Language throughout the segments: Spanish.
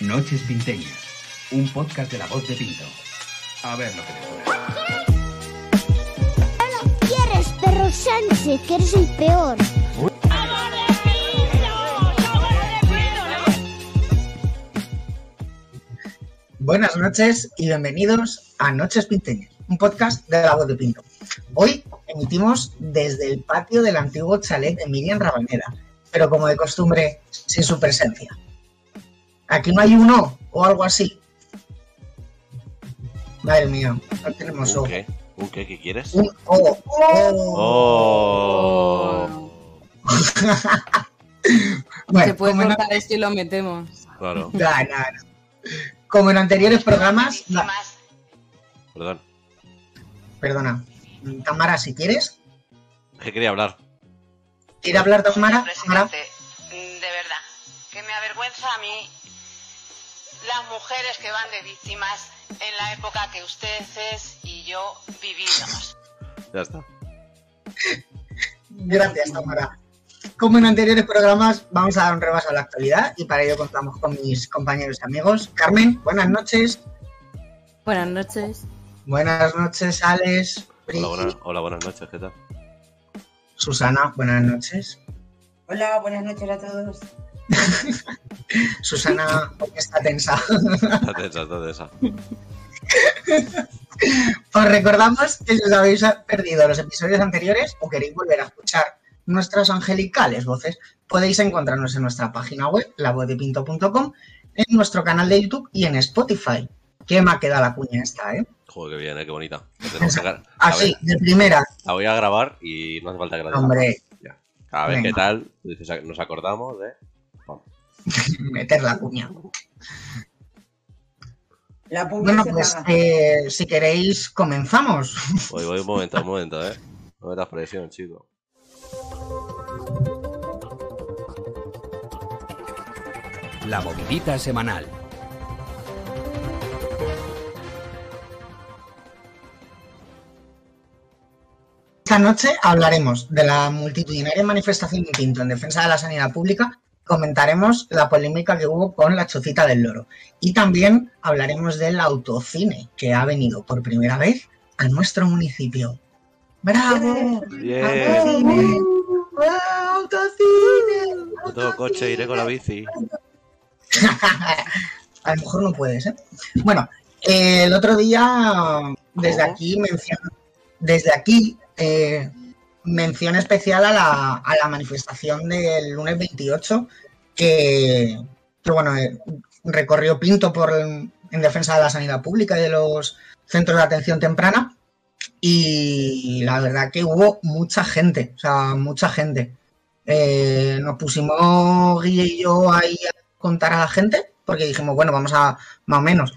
Noches Pinteñas, un podcast de la voz de Pinto. A ver lo que te suena. No lo quieres, perro Sánchez, que eres el peor. Buenas noches y bienvenidos a Noches Pinteñas, un podcast de la voz de Pinto. Hoy emitimos desde el patio del antiguo chalet de Miriam Rabanera, pero como de costumbre, sin su presencia. Aquí no hay uno o algo así. Madre mía, no tenemos ¿Un ojo. qué? ¿Un qué? ¿Qué quieres? Un O. ¡Oh! Bueno, Se puede como en, cortar esto y lo metemos. Claro, nah. Como en anteriores programas, la- perdón. perdona, Tamara, si quieres, ¿Qué quería hablar? ¿quiere hablar Tamara? De verdad, que me avergüenza a mí las mujeres que van de víctimas en la época que ustedes y yo vivimos. Ya está. Gracias, Tamara. Como en anteriores programas, vamos a dar un repaso a la actualidad y para ello contamos con mis compañeros y amigos. Carmen, buenas noches. Buenas noches. Buenas noches, Alex. Hola, buenas noches, ¿qué tal? Susana, buenas noches. Hola, buenas noches a todos. Susana ¿por qué está tensa. Está tensa, está tensa. Os recordamos que si os habéis perdido los episodios anteriores o queréis volver a escuchar nuestras angelicales voces, podéis encontrarnos en nuestra página web, lavozepinto.com, en nuestro canal de YouTube y en Spotify. ¿Qué me ha quedado la cuña esta, eh? Joder, qué bien, ¿eh? qué bonita. Así, ver, de primera. la voy a grabar y no hace falta que la. Hombre, Ya. A ver Venga. qué tal. Nos acordamos de. Meter la cuña. La Bueno, pues eh, si queréis, comenzamos. Voy, voy, un momento, un momento, ¿eh? No metas presión, chico. La movidita semanal. Esta noche hablaremos de la multitudinaria manifestación de Pinto en defensa de la sanidad pública. Comentaremos la polémica que hubo con la chocita del loro. Y también hablaremos del autocine que ha venido por primera vez a nuestro municipio. ¡Bravo! Bien. ¡Autocine! ¡Autocine! No tengo coche, iré con la bici. A lo mejor no puedes, ¿eh? Bueno, eh, el otro día, desde ¿Cómo? aquí, mención, desde aquí, eh, mención especial a la, a la manifestación del lunes 28, que, que, bueno, eh, recorrió Pinto por, en defensa de la sanidad pública y de los centros de atención temprana. Y la verdad que hubo mucha gente, o sea, mucha gente. Eh, nos pusimos Guille y yo ahí a contar a la gente, porque dijimos, bueno, vamos a más o menos.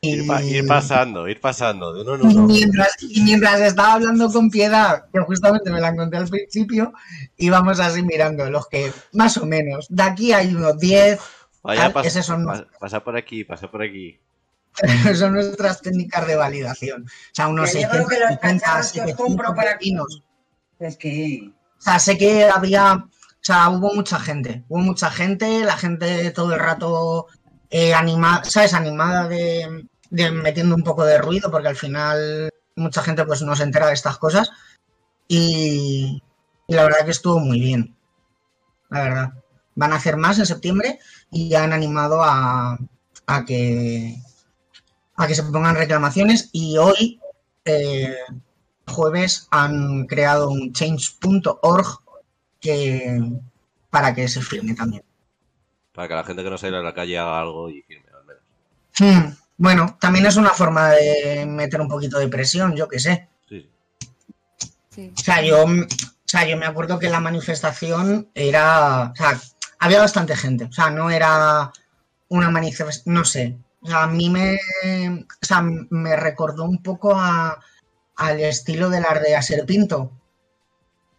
Y, Ir, pa- ir pasando, ir pasando, de uno en y uno. mientras, y mientras estaba hablando con Piedad, que justamente me la encontré al principio, íbamos así mirando los que, más o menos, de aquí hay unos 10, Vaya, tal, pas- esos son pa- pasa por aquí, pasa por aquí. son nuestras técnicas de validación. O sea, unos yo creo que los 650, cacharros que os 700 compro para- vecinos. Es que O sea, sé que había, o sea, hubo mucha gente, hubo mucha gente, la gente todo el rato eh, animada, ¿sabes? Animada de, metiendo un poco de ruido, porque al final mucha gente pues no se entera de estas cosas. Y, y la verdad que estuvo muy bien, la verdad. Van a hacer más en septiembre y ya han animado a, a que a que se pongan reclamaciones y hoy eh, jueves han creado un change.org que para que se firme también. Para que la gente que no sale a la calle haga algo y firme, al menos. Hmm, Bueno, también es una forma de meter un poquito de presión, yo qué sé. Sí. Sí. O sea, yo, o sea, yo me acuerdo que la manifestación era, o sea, había bastante gente, o sea, no era una manifestación, no sé, o sea, a mí me, o sea, me recordó un poco a, al estilo de las de Aserpinto,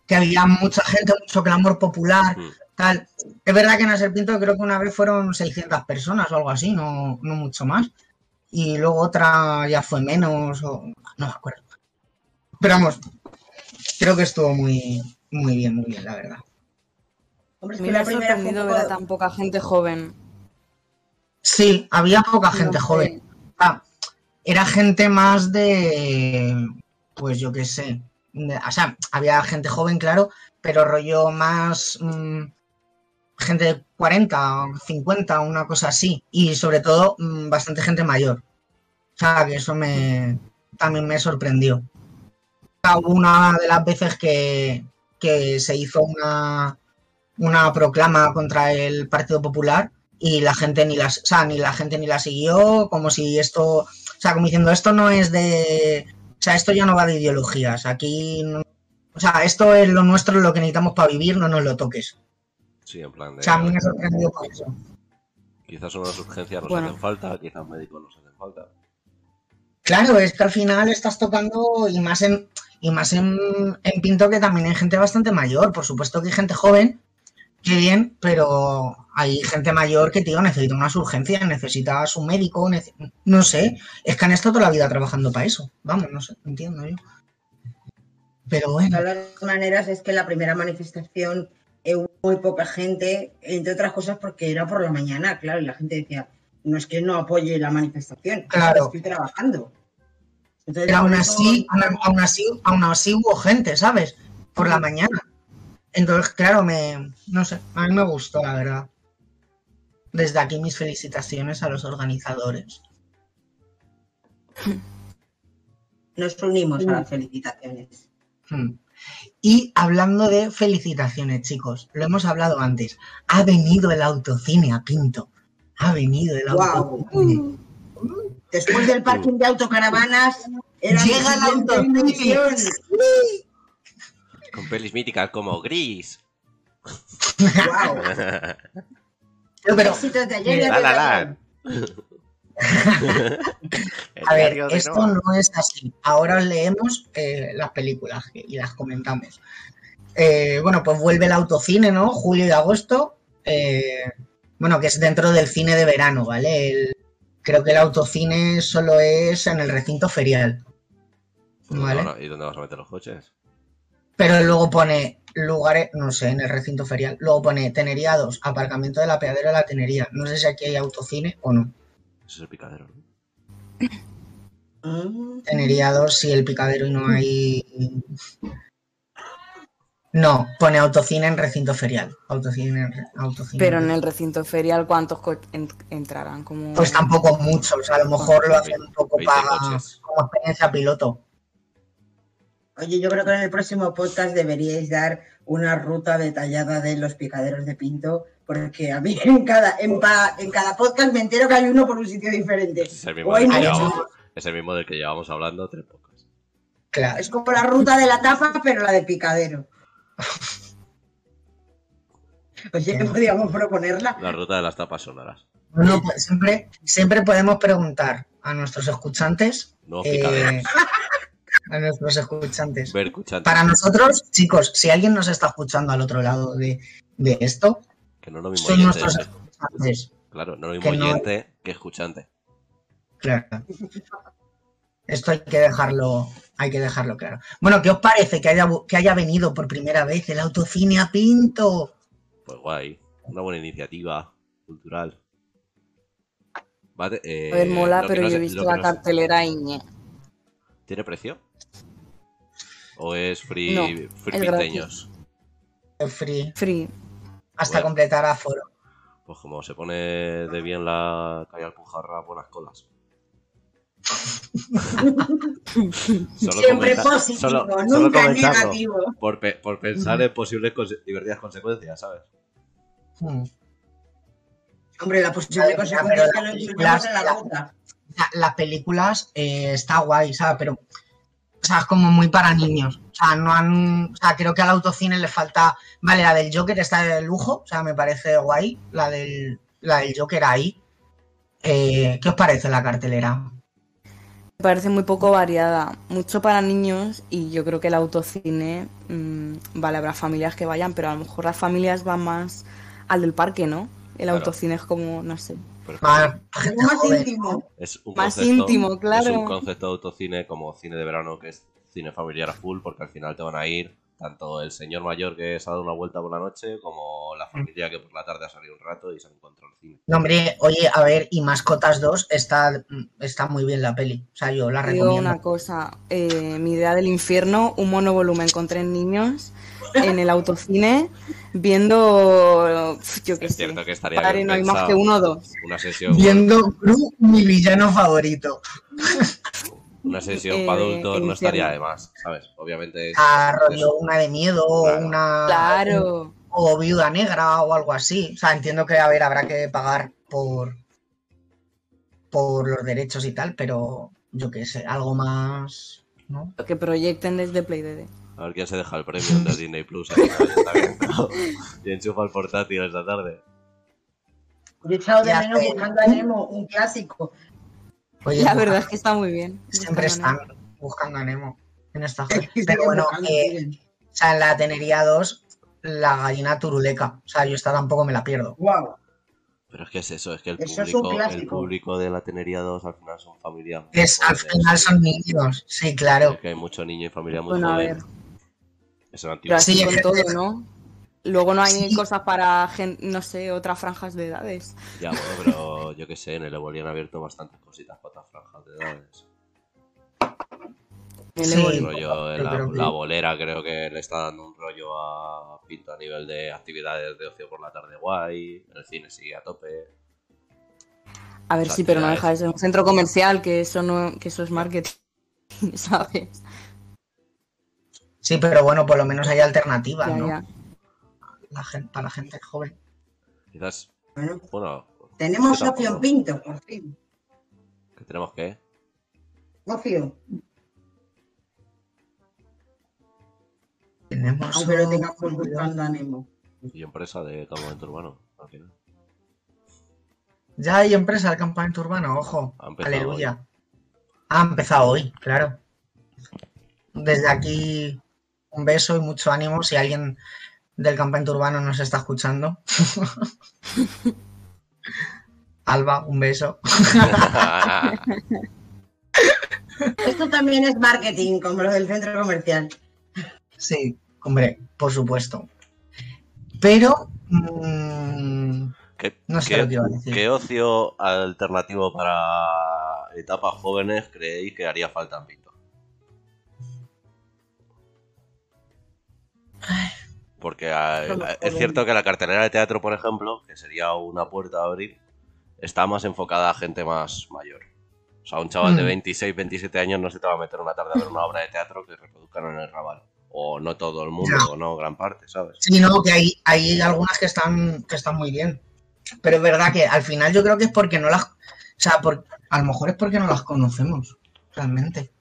que había mucha gente, mucho clamor popular, Mm. Tal. Es verdad que en Aserpinto creo que una vez fueron 600 personas o algo así, no, no mucho más. Y luego otra ya fue menos, o no me acuerdo. Pero vamos, creo que estuvo muy, muy bien, muy bien, la verdad. Hombre, es A que mí me la ha primera fue poco- ver a tan poca gente joven. Sí, había poca gente No sé. joven. Ah, era gente más de, pues yo qué sé, de- o sea, había gente joven, claro, pero rollo más mm, gente de 40 o 50, una cosa así, y sobre todo mm, bastante gente mayor. O sea, que eso me también me sorprendió. Hubo una de las veces que, que se hizo una, una proclama contra el Partido Popular y la gente ni las, o sea, ni la gente ni la siguió, como si esto, o sea, como diciendo esto no es de, o sea, esto ya no va de ideologías, aquí, o sea, esto es lo nuestro, lo que necesitamos para vivir, no nos lo toques. Sí, en plan de. O sea, a mí me sorprendió por eso. Quizás unas urgencias nos Bueno. hacen falta, quizás médicos nos hacen falta. Claro, es que al final estás tocando y más en y más en, en Pinto que también hay gente bastante mayor. Por supuesto que hay gente joven, que bien, pero hay gente mayor que, tío, necesita unas urgencias, necesita su médico, nece- no sé. Es que han estado toda la vida trabajando para eso. Vamos, no sé, entiendo yo. Pero De bueno, todas las maneras, es que la primera manifestación muy poca gente, entre otras cosas porque era por la mañana, claro, y la gente decía, no es que no apoye la manifestación, Claro. estoy trabajando. Entonces, pero aún así, aún, aún así, aún así hubo gente, ¿sabes? Por la mañana. Entonces, claro, me, no sé, a mí me gustó, la verdad. Desde aquí mis felicitaciones a los organizadores. nos unimos a las felicitaciones. Hmm. Y hablando de felicitaciones, chicos, lo hemos hablado antes. Ha venido el autocine a Pinto. Ha venido el autocine. Después del parking de autocaravanas, era Llega el autocine. Con pelis míticas como Gris. Guau. Pero, Éxitos de ayer y La, la, la. a ver, esto no es así. Ahora os leemos eh, las películas y las comentamos. Eh, bueno, pues vuelve el autocine, ¿no? Julio y agosto. Eh, bueno, que es dentro del cine de verano, ¿vale? El- creo que el autocine solo es en el recinto ferial. ¿Vale? no, no, ¿Y dónde vas a meter los coches? Pero luego pone lugares, no sé, en el recinto ferial. Luego pone Tenería 2, aparcamiento de la peadera de la Tenería. No sé si aquí hay autocine o no. Ese es el picadero, ¿no? Mm, Tenería 2, sí, el picadero y no hay. No, pone autocine en recinto ferial. Autocine en re- autocine. Pero en el recinto ferial, ¿cuántos co- en- entrarán? Como... Pues tampoco muchos. A lo mejor lo hacen un poco 20 para como experiencia piloto. Oye, yo creo que en el próximo podcast deberíais dar una ruta detallada de los picaderos de Pinto, porque a mí en cada, en, pa- en cada podcast me entero que hay uno por un sitio diferente. Es el mismo, del que llevamos, es el mismo del que llevamos hablando tres pocas. Claro. Es como la ruta de la tapa, pero la de picadero. Oye, podríamos proponerla. La ruta de las tapas sonoras. Bueno, pues siempre, siempre podemos preguntar a nuestros escuchantes. Nuevos eh, a nuestros escuchantes. Ver escuchando. Para nosotros, chicos, si alguien nos está escuchando al otro lado de, de esto, Que no es lo mismo son oyente. nuestros escuchantes. Claro, no es lo mismo que no- que escuchante. Claro. Esto hay que dejarlo, hay que dejarlo claro. Bueno, ¿qué os parece que haya, que haya venido por primera vez el autocine a Pinto? Pues guay. Una buena iniciativa cultural. Vale, eh, A ver, mola, pero no yo he visto la no cartelera y... ¿Tiene precio? ¿O es free, No, free es pinteños? Free, Free. Hasta Bueno. completar aforo. Pues como se pone de bien la calle Alpujarra, buenas colas. Solo Siempre positivo, solo- nunca solo negativo. Por, pe- por pensar en posibles conse- divertidas consecuencias, ¿sabes? Hmm. Hombre, la posible consecuencia es que lo en la ruta. La- las películas eh, está guay, ¿sabes? Pero, o sea, es como muy para niños. O sea, no han. O sea, creo que al autocine le falta. Vale, la del Joker está de lujo, o sea, me parece guay. La del, la del Joker ahí. Eh, ¿Qué os parece la cartelera? Me parece muy poco variada. Mucho para niños y yo creo que el autocine... mm, vale, habrá familias que vayan, pero a lo mejor las familias van más al del parque, ¿no? El Claro. autocine es como, no sé. Pero es Más joven, íntimo. es un Más concepto- íntimo, claro. Es un concepto de autocine como cine de verano que es cine familiar a full, porque al final te van a ir tanto el señor mayor que se ha dado una vuelta por la noche como la familia que por la tarde ha salido un rato y se ha encontrado el cine. No, hombre, oye, a ver, y Mascotas 2 está, está muy bien la peli. O sea, yo la digo recomiendo. una cosa, eh, mi idea del infierno, un monovolumen con tres niños en el autocine viendo, yo qué Es sé, cierto que estaría padre, bien no hay más que uno o dos. Una sesión, Viendo Gru, mi villano favorito. una sesión Eh, para adultos el no estaría de más, ¿sabes? Obviamente es- A es- rollo una de miedo o Claro. una. Claro, O viuda negra o algo así. O sea, entiendo que, a ver, habrá que pagar por. por los derechos y tal, pero yo qué sé, algo más. ¿no? que proyecten desde Play DD. A ver quién se deja el premium de Disney Plus. Y enchufa el portátil esta tarde. Yo he echado de menos buscando a Nemo, un clásico. Oye, La verdad es que está muy bien. siempre están buscando a Nemo en esta Es que Pero bueno, eh, o sea, en la Tenería 2, la gallina turuleca. O sea, yo esta tampoco me la pierdo. Guau. Pero es que es eso, es que el Eso público, el público de la Tenería 2 al final son familias muy Es, al jóvenes. final son niños, sí, claro. Es que hay mucho niño y familia muy Bueno, a joven. ver. Es un antiguo. Pero así todo, ¿no? Luego no hay Sí. cosas para, gen- no sé, otras franjas de edades. Ya, bueno, pero yo qué sé, en el Evoli han abierto bastantes cositas para otras franjas de edades. El Sí. Rollo la, bolera creo que le está dando un rollo a Pinto a nivel de actividades de ocio por la tarde guay. El cine sigue a tope. A ver, sí, pero no deja de ser un centro comercial, que eso no, que eso es marketing, ¿sabes? Sí, pero bueno, por lo menos hay alternativas, Ya, ¿no? ya. La gen- para la gente joven. Quizás, Bueno, bueno, tenemos tampoco. opción Pinto, por fin. que tenemos que. Ocio, Tenemos. aunque lo un- tengamos buscando Nemo. Y empresa de campamento urbano, al final. Ya hay empresa del campamento urbano, ojo. Aleluya. Ha empezado hoy, claro. Desde aquí, un beso y mucho ánimo si alguien del campamento urbano nos está escuchando. Alba, un beso. Esto también es marketing, como lo del centro comercial. Sí, hombre, por supuesto. Pero mm, ¿Qué, No sé qué- lo que iba a decir. qué ocio alternativo para etapas jóvenes creéis que haría falta en Pinto? Porque ah, Solo es cierto que la cartelera de teatro, por ejemplo, que sería una puerta a abrir, está más enfocada a gente más mayor. O sea, un chaval de Mm. 26, 27 años no se te va a meter una tarde a ver una obra de teatro que reproduzcan en el Raval. O no todo el mundo, Ya. o no gran parte, ¿sabes? sí, no, que hay, hay algunas que están, que están muy bien. Pero es verdad que al final yo creo que es porque no las. O sea, por, a lo mejor es porque no las conocemos, realmente.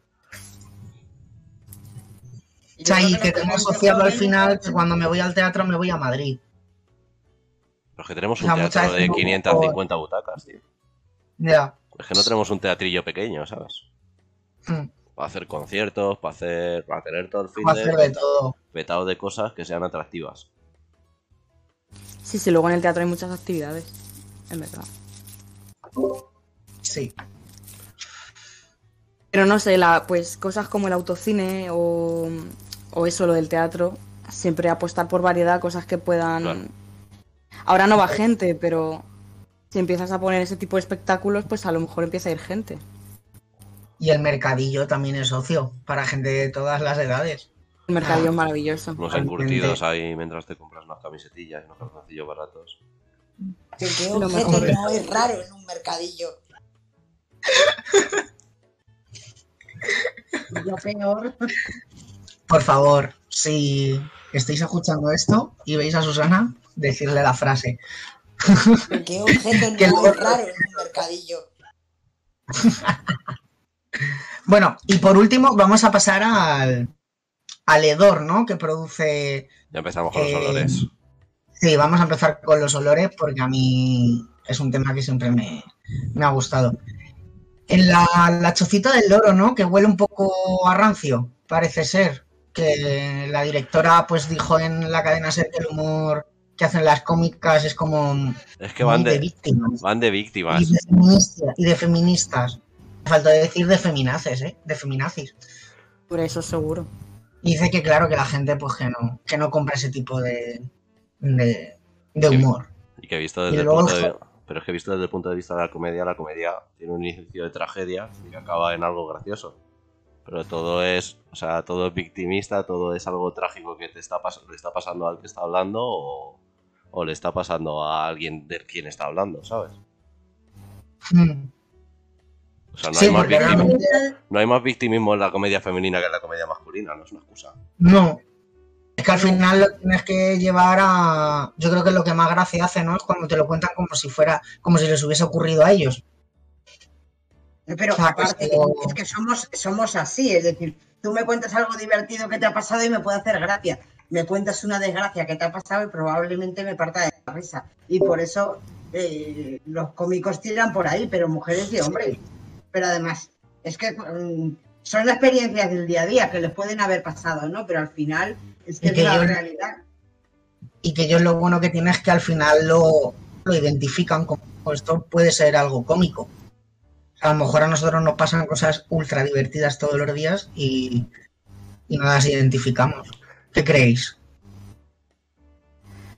O sea, y que tengo asociado al final que cuando me voy al teatro me voy a Madrid. Pero es que tenemos O un sea, teatro de veces no- 550 butacas, tío. Ya. Es que no tenemos un teatrillo pequeño, ¿sabes? Mm, Para hacer conciertos, para hacer, para tener todo el fin Va a hacer de de todo. petado de cosas que sean atractivas. Sí, sí, luego en el teatro hay muchas actividades, en verdad. Sí. Pero no sé, la, pues cosas como el autocine o, o eso, lo del teatro, siempre apostar por variedad, cosas que puedan... Claro. Ahora no va gente, pero si empiezas a poner ese tipo de espectáculos, pues a lo mejor empieza a ir gente. Y el mercadillo también es ocio para gente de todas las edades. El mercadillo es maravilloso. Totalmente. encurtidos ahí mientras te compras unas camisetillas y unos calzoncillos baratos. Que qué no es raro en un mercadillo. Lo peor. Por favor, si estáis escuchando esto y veis a Susana, decirle la frase. que qué objeto Que es raro en un mercadillo. Bueno, y por último vamos a pasar al, al hedor, ¿no? Que produce... Ya empezamos con los Eh, olores. Sí, vamos a empezar con los olores porque a mí es un tema que siempre me, me ha gustado. En la, la chocita del loro, ¿no? Que huele un poco a rancio, parece ser. Que la directora pues dijo en la cadena SER que el humor que hacen las cómicas es como Es que van de de, víctimas. van de víctimas. Y de, feministas, y de feministas. Me faltó decir de feminaces, ¿eh? De feminazis. Por eso seguro. Y dice que claro, que la gente pues que no, que no compra ese tipo de, de, de humor. Y que visto desde el punto de... Pero es que visto desde el punto de vista de la comedia, la comedia tiene un inicio de tragedia y que acaba en algo gracioso. Pero todo es, o sea, todo es victimista, todo es algo trágico que te está le está pasando al que está hablando o, o le está pasando a alguien de quien está hablando, ¿sabes? Mm. O sea, no, Sí, hay más porque victim- realmente- no hay más victimismo en la comedia femenina que en la comedia masculina, no es una excusa. No. Es que al final lo tienes que llevar a. Yo creo que lo que más gracia hace, ¿no? Es cuando te lo cuentan como si fuera, como si les hubiese ocurrido a ellos. Pero O sea, que aparte, es que somos, somos así, es decir, tú me cuentas algo divertido que te ha pasado y me puede hacer gracia. Me cuentas una desgracia que te ha pasado y probablemente me parta de la risa. Y por eso eh, los cómicos tiran por ahí, pero mujeres y hombres. Pero además, es que mm, son experiencias del día a día que les pueden haber pasado, ¿no? Pero al final es que Y es que la yo- realidad. Y que ellos lo bueno que tienen es que al final lo, lo identifican como "Pues esto puede ser algo cómico. A lo mejor a nosotros nos pasan cosas ultra divertidas todos los días y, y no las identificamos. ¿Qué creéis?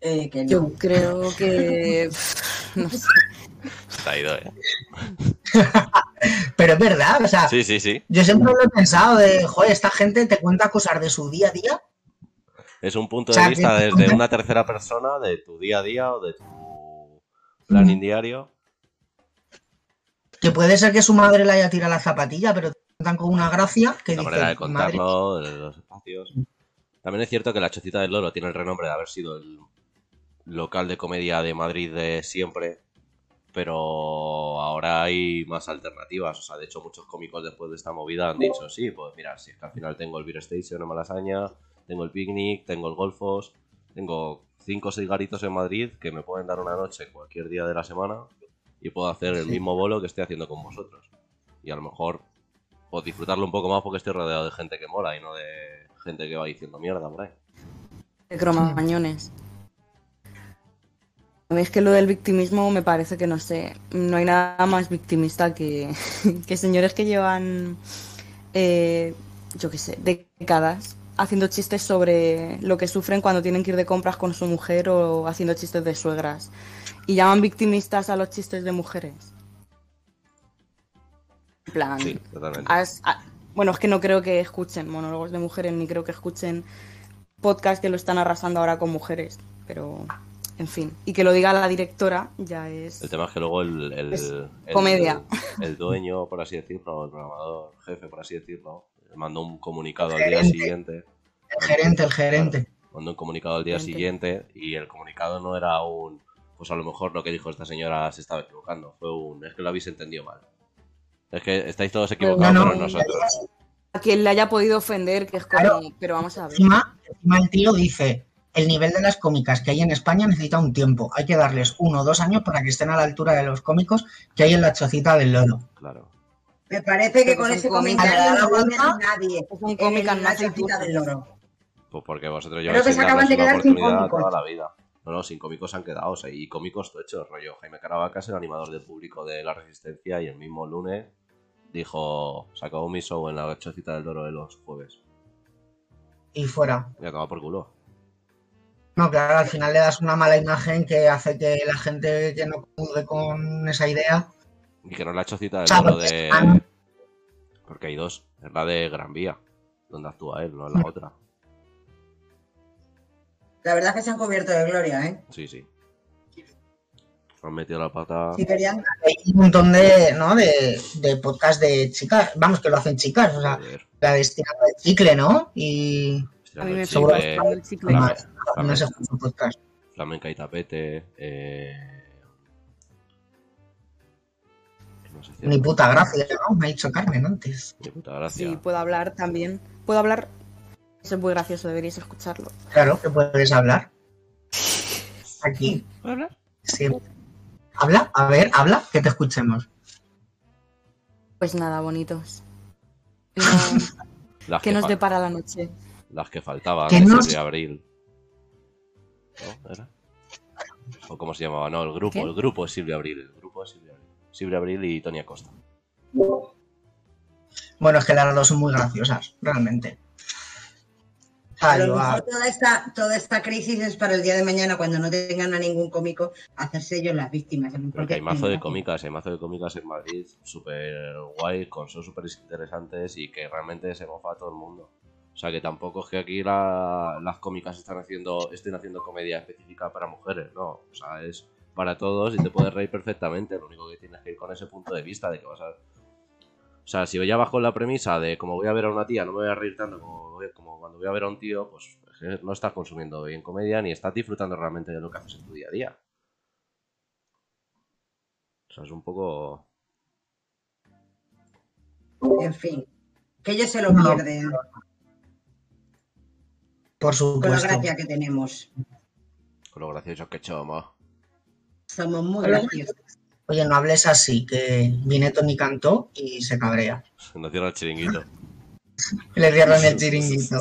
Eh, que no. Yo creo que. No sé. Ha ido, ¿eh? Pero es verdad, o sea, Sí, sí, sí. yo siempre lo he pensado de, joder, esta gente te cuenta cosas de su día a día. Es un punto O sea, de vista desde una tercera persona de tu día a día o de tu planning diario. Que puede ser que su madre le haya tirado la zapatilla, pero cuentan con una gracia que La dice, manera de madre, contarlo, de los espacios. También es cierto que la Chocita del Loro tiene el renombre de haber sido el local de comedia de Madrid de siempre, pero ahora hay más alternativas. O sea, de hecho, muchos cómicos después de esta movida han dicho, sí, pues mira, si es que al final tengo el Beer Station en Malasaña, tengo el Picnic, tengo el Golfos, tengo cinco o seis garitos en Madrid que me pueden dar una noche cualquier día de la semana y puedo hacer el Sí. mismo bolo que estoy haciendo con vosotros. Y a lo mejor pues disfrutarlo un poco más porque estoy rodeado de gente que mola y no de gente que va diciendo mierda por ahí. de cromañones. Es que lo del victimismo me parece que no sé, no hay nada más victimista que, que señores que llevan, eh, yo qué sé, décadas haciendo chistes sobre lo que sufren cuando tienen que ir de compras con su mujer o haciendo chistes de suegras. Y llaman victimistas a los chistes de mujeres. En plan, Sí, totalmente. has- a- bueno, es que no creo que escuchen monólogos de mujeres, ni creo que escuchen podcasts que lo están arrasando ahora con mujeres. Pero, en fin. Y que lo diga la directora ya es. El tema es que luego el, el, el- comedia. el dueño, por así decirlo, el programador, jefe, por así decirlo, mandó un comunicado al El día siguiente. el gerente, el gerente. Mandó un comunicado al día Gerente. siguiente y el comunicado no era un. Pues a lo mejor lo que dijo esta señora se estaba equivocando. Fue un. Es que lo habéis entendido mal. Es que estáis todos equivocados, No, no, pero nosotros. A quien le haya podido ofender, que es como. Claro. Pero vamos a ver. Encima, encima el tío dice, el nivel de las cómicas que hay en España necesita un tiempo. Hay que darles uno o dos años para que estén a la altura de los cómicos que hay en la chocita del loro. Claro. Me parece que con ese comentario no va a ver nadie. Son cómicas, en no la chocita del loro. Pues porque vosotros Creo lleváis que sin se acaban de quedar sin cómicos. toda la vida. No, no, sin cómicos han quedado, o sea, y cómicos tochos, rollo. Jaime Caravaca es el animador del público de La Resistencia y el mismo lunes dijo, acabó mi show en la chocita del Doro de los jueves. Y fuera. Y acaba por culo. No, claro, al final le das una mala imagen que hace que la gente que no comulgue con esa idea. Y que no es la chocita del Doro de... están- Porque hay dos. Es la de Gran Vía, donde actúa él, no es la otra. La verdad es que se han cubierto de gloria, ¿eh? Sí, sí. Han metido la pata... Si querían, Hay un montón de, ¿no? de, de podcast de chicas, vamos, que lo hacen chicas, o sea, Joder, la destinada de chicle, ¿no? Y A mí me estirando el está chicle, gustando el chicle. Flame- más, no se escucha un podcast. Flamenca y tapete. Eh... No sé si Ni puta gracia, ¿no? Me ha dicho Carmen antes. Ni puta gracia. Sí, puedo hablar también. Puedo hablar. Eso es muy gracioso, deberíais escucharlo. Claro, que puedes hablar. Aquí. Sí. Habla, a ver, habla, que te escuchemos. Pues nada, bonitos. No, ¿Qué que nos depara la noche? Las que faltaban, nos- Silvia Abril. ¿No? ¿Era? ¿O cómo se llamaba? No, el grupo. ¿Qué? El grupo es Silvia Abril. El grupo es Silvia Abril. Silvia Abril y Tony Acosta. Bueno, es que las dos son muy graciosas, realmente. A lo va. mejor toda esta, toda esta crisis es para el día de mañana, cuando no tengan a ningún cómico, hacerse ellos las víctimas. Porque hay mazo de cómicas, hay mazo de cómicas en Madrid súper guay, con son súper interesantes y que realmente se mofa a todo el mundo. O sea que tampoco es que aquí la- las cómicas están haciendo, estén haciendo comedia específica para mujeres, no. O sea, es para todos y te puedes reír perfectamente. Lo único que tienes que ir con ese punto de vista de que vas a. O sea, si ya bajo la premisa de como voy a ver a una tía, no me voy a reír tanto como, cuando voy a ver a un tío, pues no estás consumiendo bien comedia ni estás disfrutando realmente de lo que haces en tu día a día. O sea, es un poco. En fin, que ellos se lo No. pierden Por con la supuesto. gracia que tenemos. Con lo gracioso que somos. Somos muy graciosos. Oye, no hables así, que viene Tony Cantó y se cabrea. No cierra el chiringuito. Le cierran el chiringuito.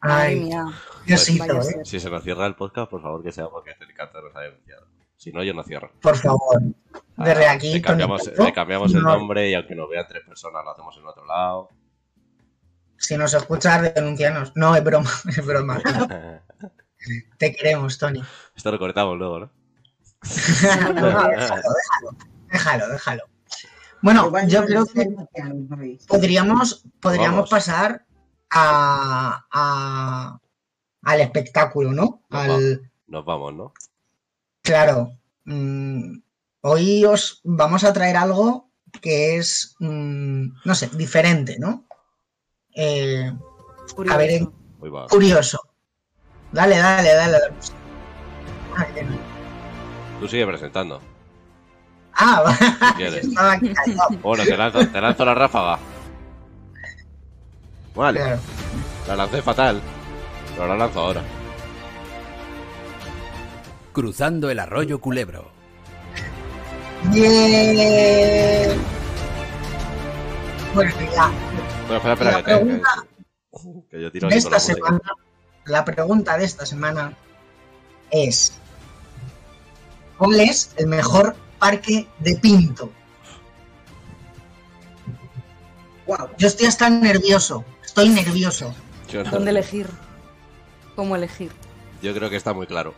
Ay, mía. Diosito, ¿eh? Si se nos cierra el podcast, por favor que sea porque el canto nos ha denunciado. Si no, yo no cierro. Por favor. Desde Ah, aquí, Le cambiamos, Cantó, le cambiamos el no- nombre y aunque nos vean tres personas, lo hacemos en otro lado. Si nos escuchas, denuncianos. No, es broma, es broma. Te queremos, Tony. Esto lo cortamos luego, ¿no? Déjalo, déjalo, déjalo, déjalo. Bueno, yo creo que podríamos, podríamos Vamos. pasar a, a- al espectáculo, ¿no? Nos Al, Nos vamos, ¿no? claro. mm, hoy os vamos a traer algo que es, mm, no sé, diferente, ¿no? Eh, Curioso. A ver, va. curioso. Dale, dale, dale. dale. Ay, que no. Tú sigue presentando. Ah, va. Si. Estaba. Bueno, te lanzo, te lanzo la ráfaga. Vale, Claro. la lancé fatal. Pero la lanzo ahora. Cruzando el arroyo Culebro. Bien. Bueno, ya. Bueno, espera, espera, La que, te- que- pregunta que yo tiro de la esta semana, la pregunta de esta semana es: ¿Cuál es el mejor parque de Pinto? Guau. Yo estoy hasta nervioso. Estoy nervioso. Yo, no- ¿Dónde elegir? ¿Cómo elegir? yo creo que está muy claro.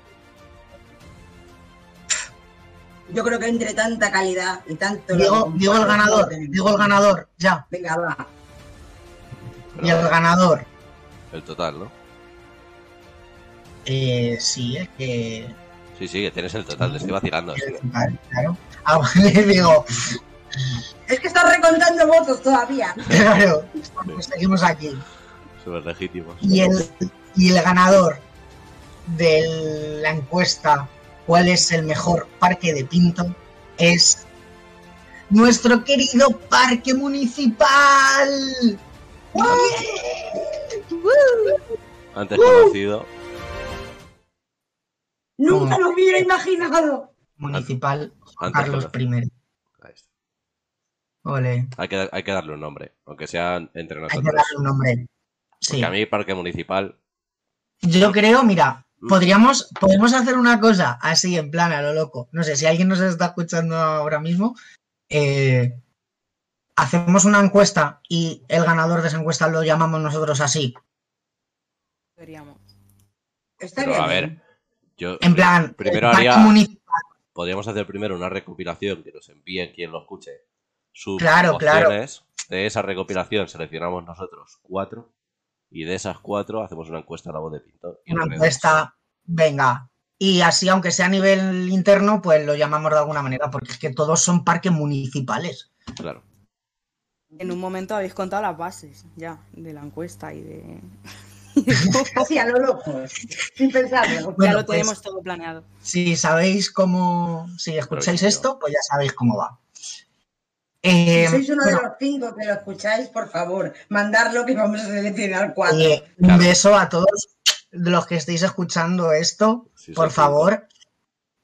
Yo creo que entre tanta calidad y tanto. Digo, digo el ganador. Digo el ganador. Ya. Venga, va. Pero Y el ganador. el total, ¿no? Eh, sí, es que. Sí, sí, que tienes el total, te estoy vacilando. Vale, Claro. Ah, vale, digo. Es que estás recontando votos todavía. Claro. Seguimos aquí. Súper legítimos. Y el, y el ganador de la encuesta, ¿cuál es el mejor parque de Pinto? Es nuestro querido parque municipal. Antes conocido. Nunca lo hubiera imaginado. Municipal Juan Carlos. I. Ahí está. Ole. Hay que, hay que darle un nombre, aunque sea entre Hay nosotros. que darle un nombre. Sí. Porque a mí, parque municipal. Yo creo, mira, Mm. podríamos, podemos hacer una cosa así, en plan, a lo loco. No sé, si alguien nos está escuchando ahora mismo, eh, hacemos una encuesta y el ganador de esa encuesta lo llamamos nosotros así. Estaría Pero a bien. ver, yo En plan, primero haría. municipal. Podríamos hacer primero una recopilación que nos envíen quien lo escuche. Sus Claro, claro. opciones. De esa recopilación seleccionamos nosotros cuatro. Y de esas cuatro hacemos una encuesta a la voz de Pinto. Y Una encuesta, venga. Y así, aunque sea a nivel interno, pues lo llamamos de alguna manera, porque es que todos son parques municipales. Claro. En un momento habéis contado las bases ya de la encuesta y de. Así a lo loco, sin pensarlo. ya Bueno, lo pues- tenemos todo planeado. Si sabéis cómo, si escucháis esto, pues ya sabéis cómo va. Si Eh, sois uno de los cinco que lo escucháis, por favor, mandadlo que vamos a seleccionar cuatro. Oye, un beso a todos los que estéis escuchando esto, Sí, por favor.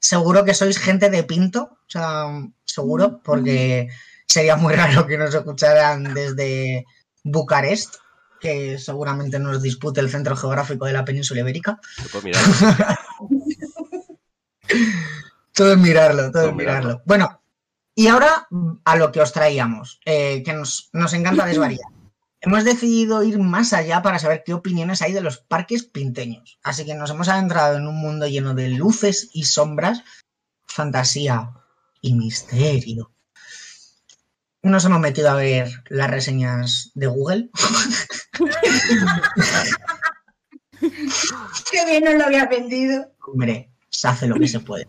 Seguro que sois gente de Pinto, o sea, seguro, porque sería muy raro que nos escucharan desde Bucarest, que seguramente nos dispute el centro geográfico de la península ibérica. Todo es mirarlo, todo es es mirarlo. mirarlo. Bueno, y ahora a lo que os traíamos, eh, que nos, nos encanta desvariar. hemos decidido ir más allá para saber qué opiniones hay de los parques pinteños. Así que nos hemos adentrado en un mundo lleno de luces y sombras, fantasía y misterio. Nos hemos metido a ver las reseñas de Google. Qué bien nos lo había vendido. Hombre, se hace lo que se puede.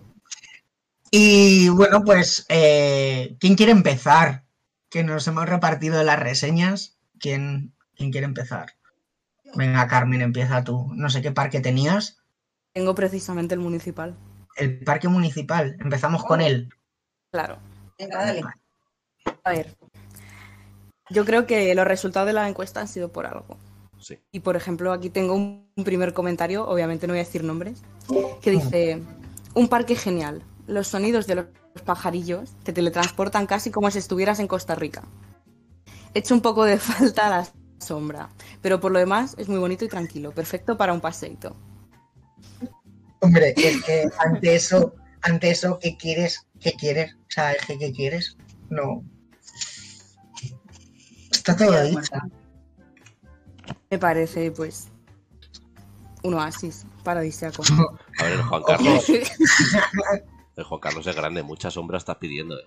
Y bueno, pues, eh, ¿quién quiere empezar? Que nos hemos repartido las reseñas. ¿Quién, quién quiere empezar? Venga, Carmen, empieza tú. No sé qué parque tenías. Tengo precisamente el municipal. El parque municipal. Empezamos con él. Claro. Venga, dale. A ver. Yo creo que los resultados de la encuesta han sido por algo. Sí. Y por ejemplo, aquí tengo un un primer comentario, obviamente no voy a decir nombres, que dice: Un parque genial. Los sonidos de los pajarillos te teletransportan casi como si estuvieras en Costa Rica. Echa un poco de falta la sombra, pero por lo demás es muy bonito y tranquilo, perfecto para un paseito. Hombre, es que ante eso, ante eso, ¿qué quieres? ¿Qué quieres? O sea, ¿qué quieres? No. Está todo. Me parece, pues, un oasis paradisíaco. A ver, el Juan Carlos. El Juan Carlos es grande, mucha sombra estás pidiendo. eh.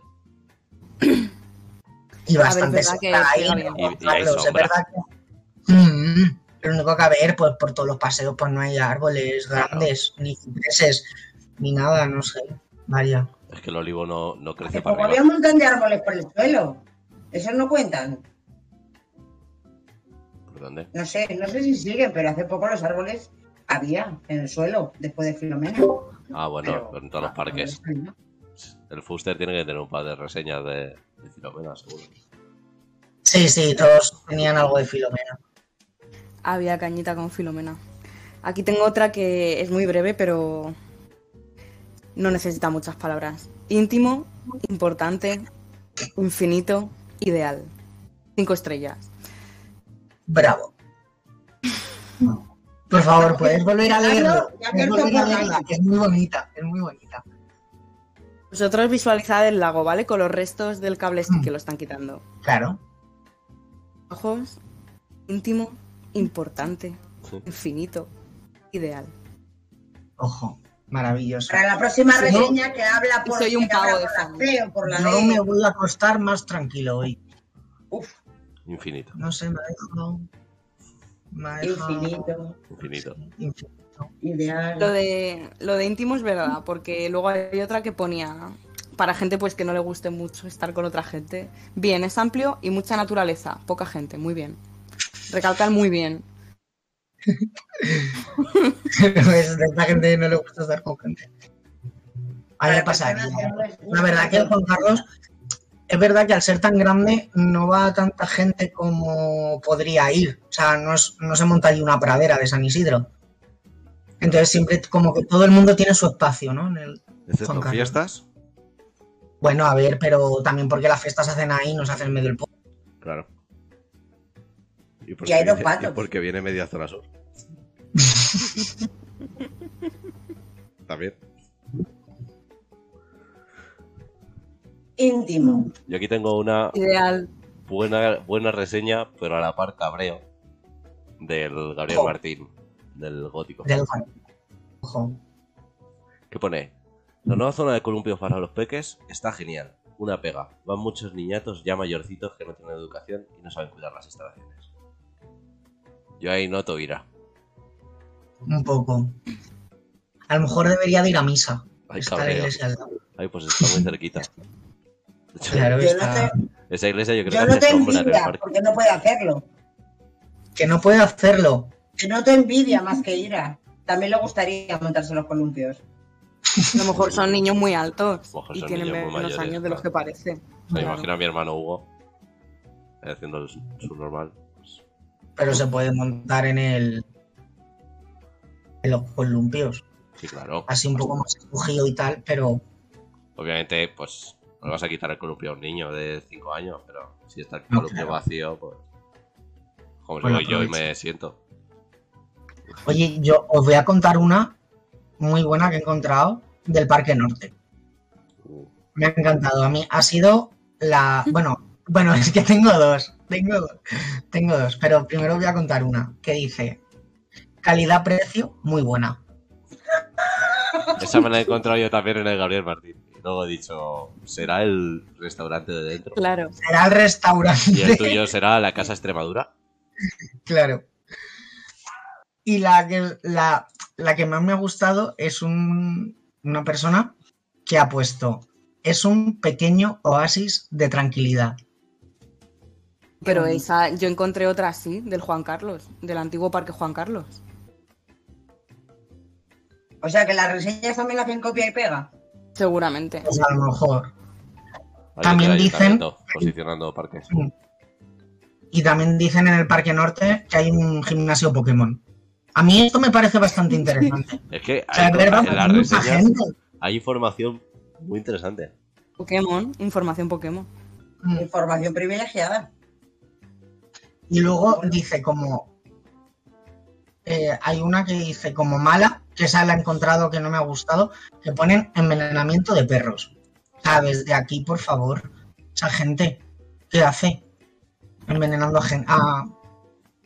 Y ver, bastante es verdad que sombra pega ahí, bien. ¿no, Y- y hay? Es sombra. verdad que... Mm, lo único que a ver, pues por todos los paseos, pues no hay árboles grandes, ni cipreses, ni nada, no sé. Vaya. Es que el olivo no, no crece Hace para había un montón de árboles por el suelo. Esos no cuentan. No sé, no sé si siguen, pero hace poco los árboles había en el suelo después de Filomena. Ah, bueno, Pero- en todos los parques. El Fuster tiene que tener un par de reseñas de, de Filomena, seguro. Sí, sí, todos tenían algo de Filomena. Había cañita con Filomena. Aquí tengo otra que es muy breve, pero no necesita muchas palabras. Íntimo, importante, infinito, ideal. Cinco estrellas. Bravo. Por favor, puedes volver a leerlo. Ya Puedes que volver a somos leerla, ricos. que Es muy bonita, es muy bonita. Vosotros visualizad el lago, ¿vale? Con los restos del cable esquí que lo están quitando. Claro. Ojos, íntimo, importante, Sí. infinito, ideal. Ojo, maravilloso. Para la próxima Si no- reseña que habla por, Soy un que habla pavo de por la fan. fe o por la Yo ley. me voy a acostar más tranquilo hoy. Uf, Infinito, No sé, me ha dejado. Me ha dejado- infinito, infinito. Infinito. ideal. Lo de, lo de íntimo es verdad, porque luego hay otra que ponía para gente pues que no le guste mucho estar con otra gente. Bien, es amplio y mucha naturaleza, poca gente, muy bien. Recalcan muy bien. Pues de esta gente no le gusta estar con gente. A mí me pasaría. La verdad que el Juan Carlos, es verdad que al ser tan grande no va tanta gente como podría ir. O sea, no, es- no se monta allí una pradera de San Isidro. Entonces siempre como que todo el mundo tiene su espacio, ¿no? En el- ¿Excepto fiestas? Bueno, a ver, pero también porque las fiestas se hacen ahí, no se hacen en medio del pueblo. Claro. Y, Y hay dos viene- y porque viene media zona sur. También. Íntimo. Yo aquí tengo una Ideal. buena, buena reseña, pero a la par cabreo, del Gabriel. Martín, del gótico. Del. Ojo. ¿Qué pone? La nueva zona de columpios para los peques está genial. Una pega. Van muchos niñatos ya mayorcitos que no tienen educación y no saben cuidar las instalaciones. Yo ahí noto ira. Un poco. A lo mejor debería de ir a misa. Ay, Está la iglesia. Ay, pues está muy cerquita. Claro, Yo no te, Esa iglesia yo creo yo que no te en envidia porque no puede hacerlo. Que no puede hacerlo. Que no te envidia más que ira. También le gustaría montarse los columpios. A lo mejor son niños muy altos y tienen menos mayores, años de los claro. que parece. Me Claro. imagino a mi hermano Hugo eh, haciendo el- su normal. Pero se puede montar en el. En los columpios. sí, claro. Así un poco más escogido y tal, pero. Obviamente, pues no vas a quitar el columpio a un niño de 5 años, pero si está el No, columpio claro. vacío, pues. Como Bueno, yo y me siento. Oye, yo os voy a contar una muy buena que he encontrado del Parque Norte. Uh, Me ha encantado. A mí ha sido la. Bueno, Bueno, es que tengo dos. Tengo, tengo dos. Pero primero voy a contar una que dice: calidad-precio muy buena. Esa me la he encontrado yo también en el Gabriel Martín. Luego he dicho, ¿será el restaurante de dentro? Claro. Será el restaurante. ¿Y el tuyo será la Casa Extremadura? Claro. Y la que, la, la que más me ha gustado es un- una persona que ha puesto, es un pequeño oasis de tranquilidad. Pero esa, yo encontré otra así, del Juan Carlos, del antiguo Parque Juan Carlos. O sea que las reseñas también hacen copia y pega. Seguramente. Pues a lo mejor. Hay También dicen- Posicionando parques. Y también dicen en el Parque Norte que hay un gimnasio Pokémon. A mí esto me parece bastante interesante. Es que O sea, hay verdad, en las porque mucha reseñas gente. hay información muy interesante. Pokémon, información Pokémon. Mm. Información privilegiada. Y luego dice como... eh, hay una que dice como mala, que esa la he encontrado que no me ha gustado, que ponen envenenamiento de perros. ¿Sabes? De aquí, por favor. Esa gente, ¿qué hace? Envenenando a, a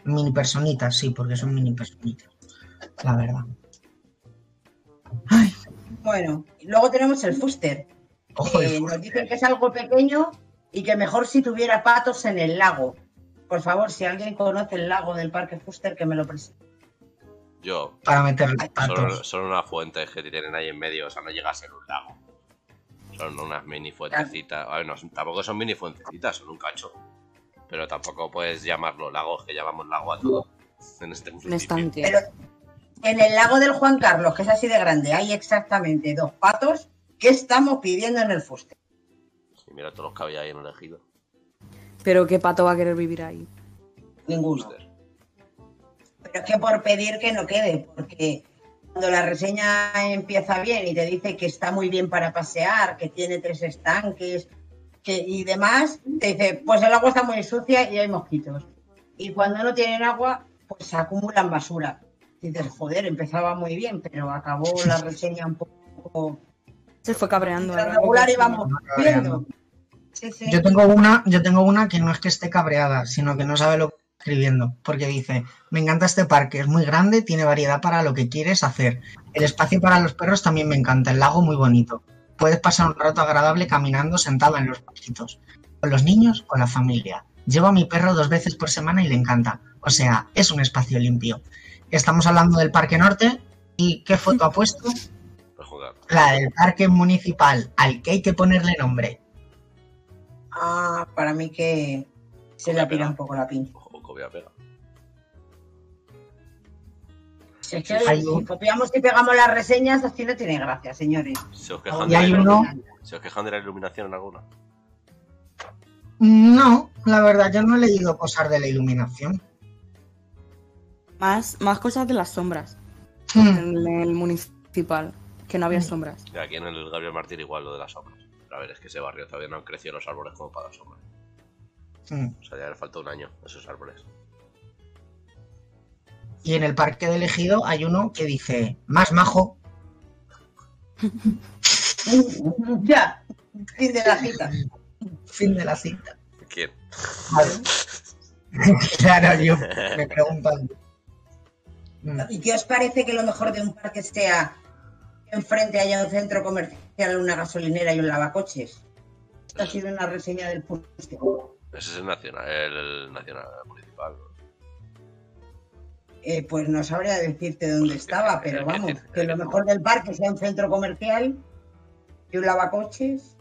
mini personitas, sí, porque son mini personitas. La verdad. Ay, Bueno, luego tenemos el fuster. ojo, Eh, el nos dicen que es algo pequeño y que mejor si tuviera patos en el lago. Por favor, si alguien conoce el lago del Parque Fuster, que me lo presente. Yo, para meterle son, son unas fuentes que tienen ahí en medio, o sea, no llega a ser un lago. Son unas mini fuentecitas. A ver, no, tampoco son mini fuentecitas, son un cacho. Pero tampoco puedes llamarlo lago, que llamamos lago a todo. En este Un municipio. Pero en el lago del Juan Carlos, que es así de grande, hay exactamente dos patos. ¿Qué estamos pidiendo en el Fuster? Sí, mira todos los que había ahí en el ejido. Pero qué pato va a querer vivir ahí. Ninguno. Pero es que por pedir que no quede, porque cuando la reseña empieza bien y te dice que está muy bien para pasear, que tiene tres estanques que, y demás, te dice, pues el agua está muy sucia y hay mosquitos. Y cuando no tienen agua, pues acumulan basura. Y dices, joder, empezaba muy bien, pero acabó la reseña un poco Se fue cabreando. regular y vamos viendo. Sí, sí. Yo tengo una, yo tengo una que no es que esté cabreada, sino que no sabe lo que escribiendo, porque dice, me encanta este parque, es muy grande, tiene variedad para lo que quieres hacer. El espacio para los perros también me encanta, el lago muy bonito. Puedes pasar un rato agradable caminando sentado en los banquitos. Con los niños, con la familia. Llevo a mi perro dos veces por semana y le encanta. O sea, es un espacio limpio. Estamos hablando del Parque Norte. ¿Y qué foto ha puesto? Pues. La del Parque Municipal, al que hay que ponerle nombre. Ah, para mí que se le pira un poco la pinza. Ojo, copia pega. Si es que Hay si un- copiamos y pegamos las reseñas, así no tiene gracia, señores. Se os quejan, de hay la, uno, se os quejan de la iluminación en alguna. No, la verdad, yo no he leído cosas de la iluminación. Más, más cosas de las sombras. Hmm, En el municipal, que no había sombras. Y aquí en el Gabriel Martín igual lo de las sombras. Pero a ver, es que ese barrio todavía no han crecido los árboles como para dar sombra. Hmm. O sea, ya le falta un año a esos árboles. Y en el parque del Ejido hay uno que dice, más majo, ya, fin de la cita. fin de la cita. ¿Quién? Vale. claro, yo me pregunto. Mm, ¿Y qué os parece que lo mejor de un parque sea que enfrente haya un centro comercial, una gasolinera y un lavacoches? Esta ha sido una reseña del punto. Ese es el nacional, el, el nacional el municipal. Eh, pues no sabría decirte dónde estaba, pero vamos, que lo mejor del parque sea un centro comercial y un lavacoches.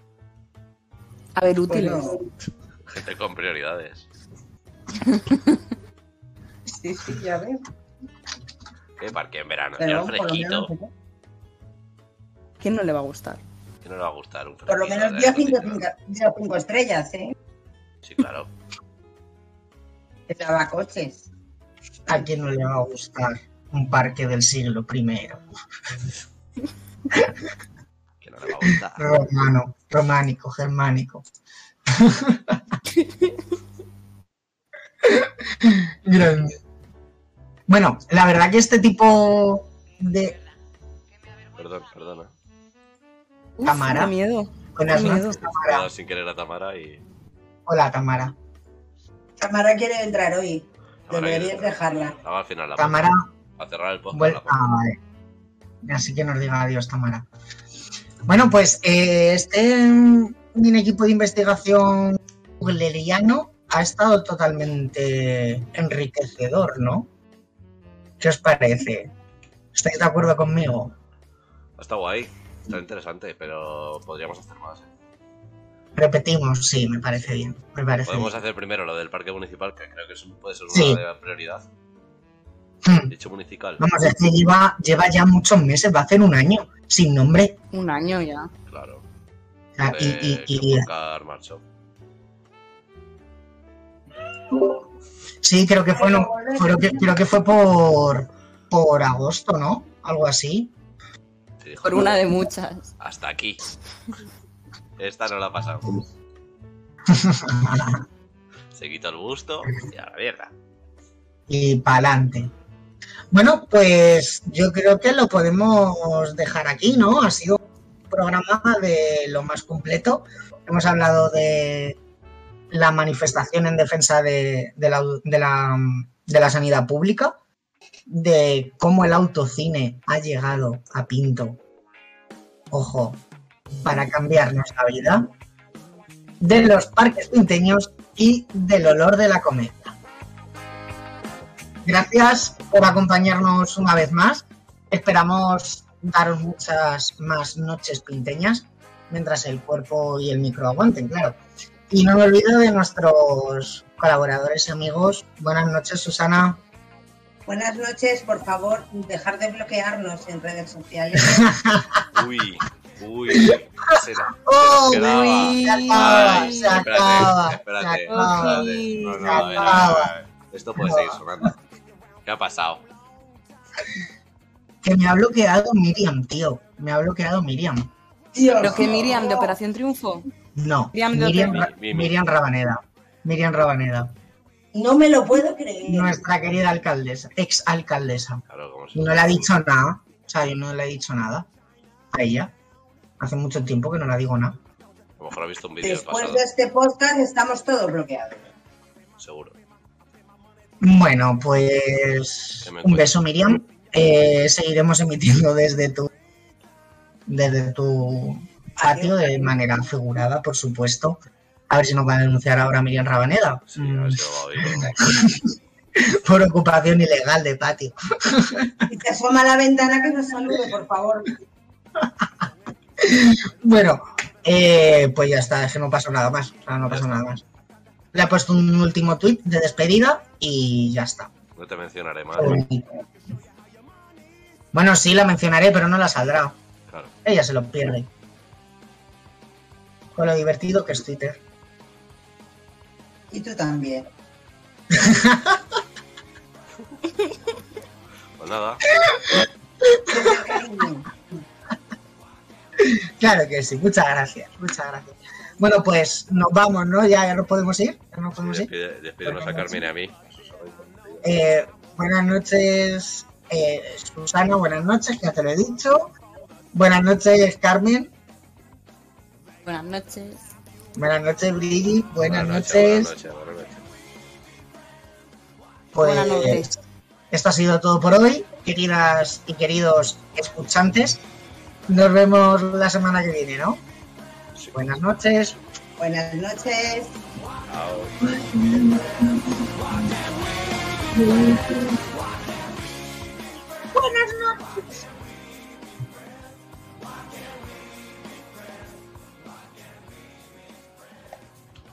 A ver, Pues útiles. no. Gente con prioridades. Sí, sí, ya ves. ¿Qué parque en verano? Pero fresquito. menos, ¿Quién no le va a gustar? Que no le va a gustar un por lo menos de dio cinco, cinco estrellas, ¿eh? Sí, claro. El lavacoches. ¿A quién no le va a gustar un parque del siglo I? Que no le va a gustar. Romano, románico, germánico. Grande. Bueno, la verdad que este tipo de Perdón, perdona. Uf, Tamara. miedo. Qué noches, miedo. Tamara. sin querer a Tamara y. Hola, Tamara. Tamara quiere entrar hoy. Deberías dejarla. Estaba al final la Tamara, A cerrar el podcast. vuel- ah, vale. Así que nos diga adiós, Tamara. Bueno, pues eh, este mini equipo de investigación googleriano ha estado totalmente enriquecedor, ¿no? ¿Qué os parece? ¿Estáis de acuerdo conmigo? Está guay. Está interesante, pero podríamos hacer más. ¿eh? Repetimos, sí, me parece bien. Me parece Podemos bien. hacer primero lo del parque municipal, que creo que puede ser una Sí. de prioridad. Hmm. Dicho municipal. Vamos, es que lleva, lleva ya muchos meses, va a hacer un año, sin nombre. Un año ya. Claro. O sea, y, y- y- Shunpokar Marcho. sí, creo que fue, no, creo que, creo que fue por, por agosto, ¿no? Algo así. Sí, Por "No, una de muchas. Hasta aquí. Esta no la ha pasado. Se quitó el busto y a la mierda. y para adelante. Bueno, pues yo creo que lo podemos dejar aquí, ¿no? Ha sido un programa de lo más completo. Hemos hablado de la manifestación en defensa de, de la, de la- de la sanidad pública, de cómo el autocine ha llegado a Pinto, ojo, para cambiarnos la vida, de los parques pinteños y del olor de la comedia. Gracias por acompañarnos una vez más. Esperamos daros muchas más noches pinteñas mientras el cuerpo y el micro aguanten, claro. Y no me olvido de nuestros colaboradores y amigos. Buenas noches, Susana. Buenas noches, por favor, dejar de bloquearnos en redes sociales. Uy, uy. ¿qué será? ¡Oh! uy, se acaba, se acaba, espérate, se espérate. No, no. Esto puede seguir sonando. ¿Qué ha pasado? Que me ha bloqueado Miriam, tío. Me ha bloqueado Miriam. Dios. Pero que Miriam de Operación Triunfo. No, Miriam de Miriam, Ra- Mi- mi- Miriam Rabaneda. Miriam Rabaneda. No me lo puedo creer. Nuestra querida alcaldesa, ex alcaldesa. Claro, no le ha dicho nada. O sea, yo no le he dicho nada a ella. Hace mucho tiempo que no la digo nada. A lo mejor ha visto un vídeo del Después pasado. de este podcast estamos todos bloqueados. Seguro. Bueno, pues un beso, Miriam. Eh, seguiremos emitiendo desde tu desde tu patio de manera figurada, por supuesto. A ver si nos va a denunciar ahora Miriam Rabaneda Sí, a ver si lo va a oír. mm, por ocupación ilegal de patio. Y te asoma a la ventana que nos salude, por favor. Bueno, eh, pues ya está, es que no pasó nada más. O sea, no pasó nada más. Le he puesto un último tuit de despedida y ya está. No te mencionaré más. Bueno, sí, la mencionaré, pero no la saldrá. Claro. Ella se lo pierde. Con lo divertido que es Twitter. Y tú también. Pues nada. Claro que sí, muchas gracias, muchas gracias. Bueno, pues nos vamos, ¿no? Ya, ya nos podemos ir. Ya nos podemos ir. Despide- a Carmen y a mí. Eh, buenas noches, eh, Susana, buenas noches, ya te lo he dicho. Buenas noches, Carmen. Buenas noches. Buenas noches, Brigitte. Buenas, noches. Buenas noches, buenas noches. Pues Buenas noches. esto ha sido todo por hoy, queridas y queridos escuchantes. Nos vemos la semana que viene, ¿no? Sí. Buenas noches. Buenas noches. Chao.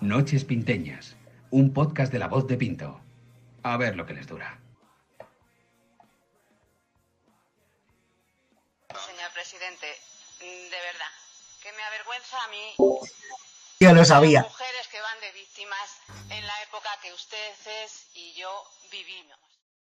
Noches Pinteñas, un podcast de la voz de Pinto. A ver lo que les dura. Me avergüenza a mí Yo lo sabía. las mujeres que van de víctimas en la época que ustedes y yo vivimos.